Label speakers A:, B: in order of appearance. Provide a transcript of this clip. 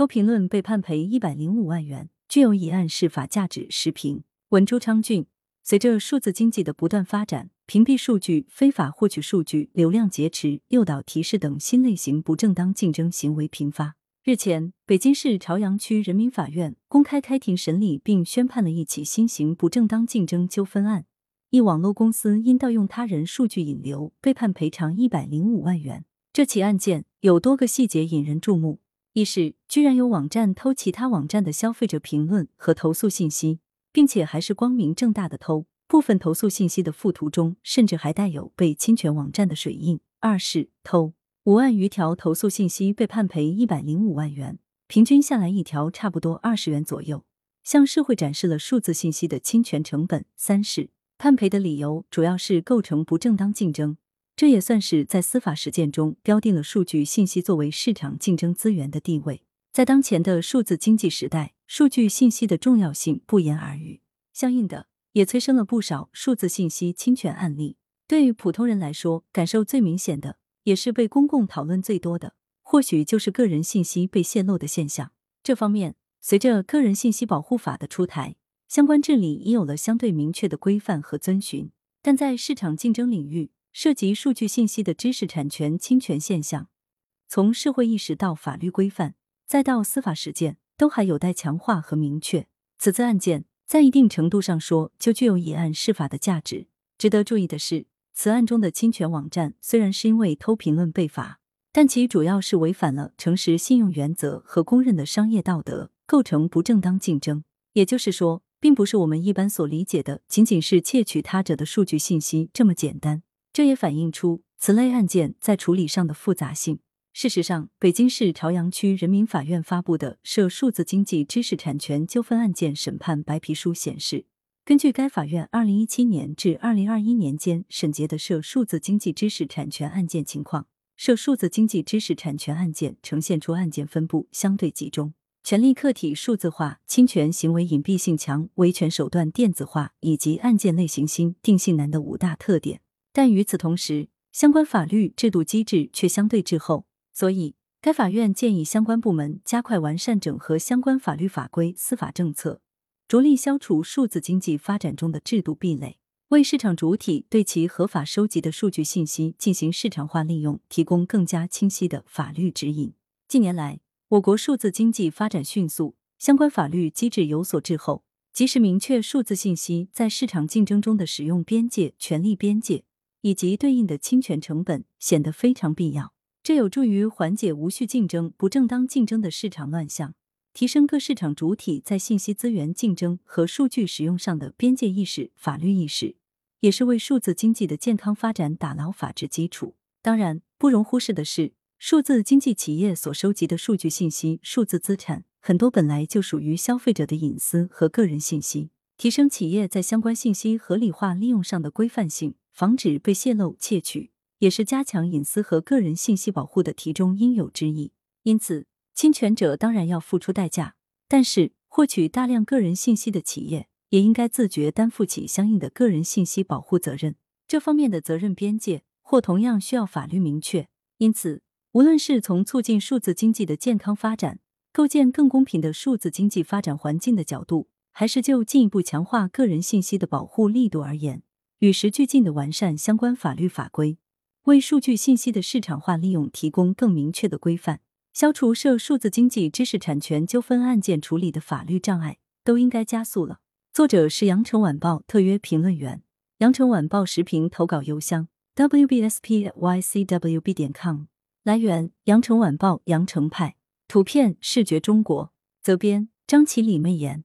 A: 偷评论被判赔一百零五万元，具有以案释法价值。时评：文朱昌俊。随着数字经济的不断发展，屏蔽数据、非法获取数据、流量劫持、诱导提示等新类型不正当竞争行为频发。日前，北京市朝阳区人民法院公开开庭审理并宣判了一起新型不正当竞争纠纷案。一网络公司因盗用他人数据引流，被判赔偿一百零五万元。这起案件有多个细节引人注目：一是居然有网站偷其他网站的消费者评论和投诉信息，并且还是光明正大的偷；部分投诉信息的附图中甚至还带有被侵权网站的水印。二是偷五万余条投诉信息被判赔一百零五万元，平均下来一条差不多二十元左右，向社会展示了数字信息的侵权成本。三是。判赔的理由主要是构成不正当竞争，这也算是在司法实践中标定了数据信息作为市场竞争资源的地位。在当前的数字经济时代，数据信息的重要性不言而喻，相应的也催生了不少数字信息侵权案例。对于普通人来说，感受最明显的，也是被公共讨论最多的，或许就是个人信息被泄露的现象。这方面，随着《个人信息保护法》的出台。相关治理已有了相对明确的规范和遵循，但在市场竞争领域，涉及数据信息的知识产权侵权现象，从社会意识到法律规范，再到司法实践，都还有待强化和明确。此次案件在一定程度上说，就具有以案释法的价值。值得注意的是，此案中的侵权网站虽然是因为偷评论被罚，但其主要是违反了诚实信用原则和公认的商业道德，构成不正当竞争。也就是说。并不是我们一般所理解的，仅仅是窃取他者的数据信息这么简单。这也反映出此类案件在处理上的复杂性。事实上，北京市朝阳区人民法院发布的涉数字经济知识产权纠纷案件审判白皮书显示，根据该法院二零一七年至二零二一年间审结的涉数字经济知识产权案件情况，涉数字经济知识产权案件呈现出案件分布相对集中。权利客体数字化、侵权行为隐蔽性强、维权手段电子化以及案件类型新、定性难的五大特点。但与此同时，相关法律制度机制却相对滞后。所以，该法院建议相关部门加快完善整合相关法律法规、司法政策，着力消除数字经济发展中的制度壁垒，为市场主体对其合法收集的数据信息进行市场化利用提供更加清晰的法律指引。近年来，我国数字经济发展迅速，相关法律机制有所滞后，及时明确数字信息在市场竞争中的使用边界、权利边界以及对应的侵权成本，显得非常必要。这有助于缓解无序竞争、不正当竞争的市场乱象，提升各市场主体在信息资源竞争和数据使用上的边界意识、法律意识，也是为数字经济的健康发展打牢法治基础。当然，不容忽视的是。数字经济企业所收集的数据信息、数字资产，很多本来就属于消费者的隐私和个人信息。提升企业在相关信息合理化利用上的规范性，防止被泄露窃取，也是加强隐私和个人信息保护的题中应有之义。因此，侵权者当然要付出代价，但是获取大量个人信息的企业也应该自觉担负起相应的个人信息保护责任。这方面的责任边界或同样需要法律明确。因此。无论是从促进数字经济的健康发展、构建更公平的数字经济发展环境的角度，还是就进一步强化个人信息的保护力度而言，与时俱进的完善相关法律法规，为数据信息的市场化利用提供更明确的规范，消除涉数字经济知识产权纠纷案件处理的法律障碍，都应该加速了。作者是羊城晚报特约评论员，羊城晚报时评投稿邮箱：wbspycwb 点 com。来源：羊城晚报羊城派，图片：视觉中国，责编：张起李媚妍。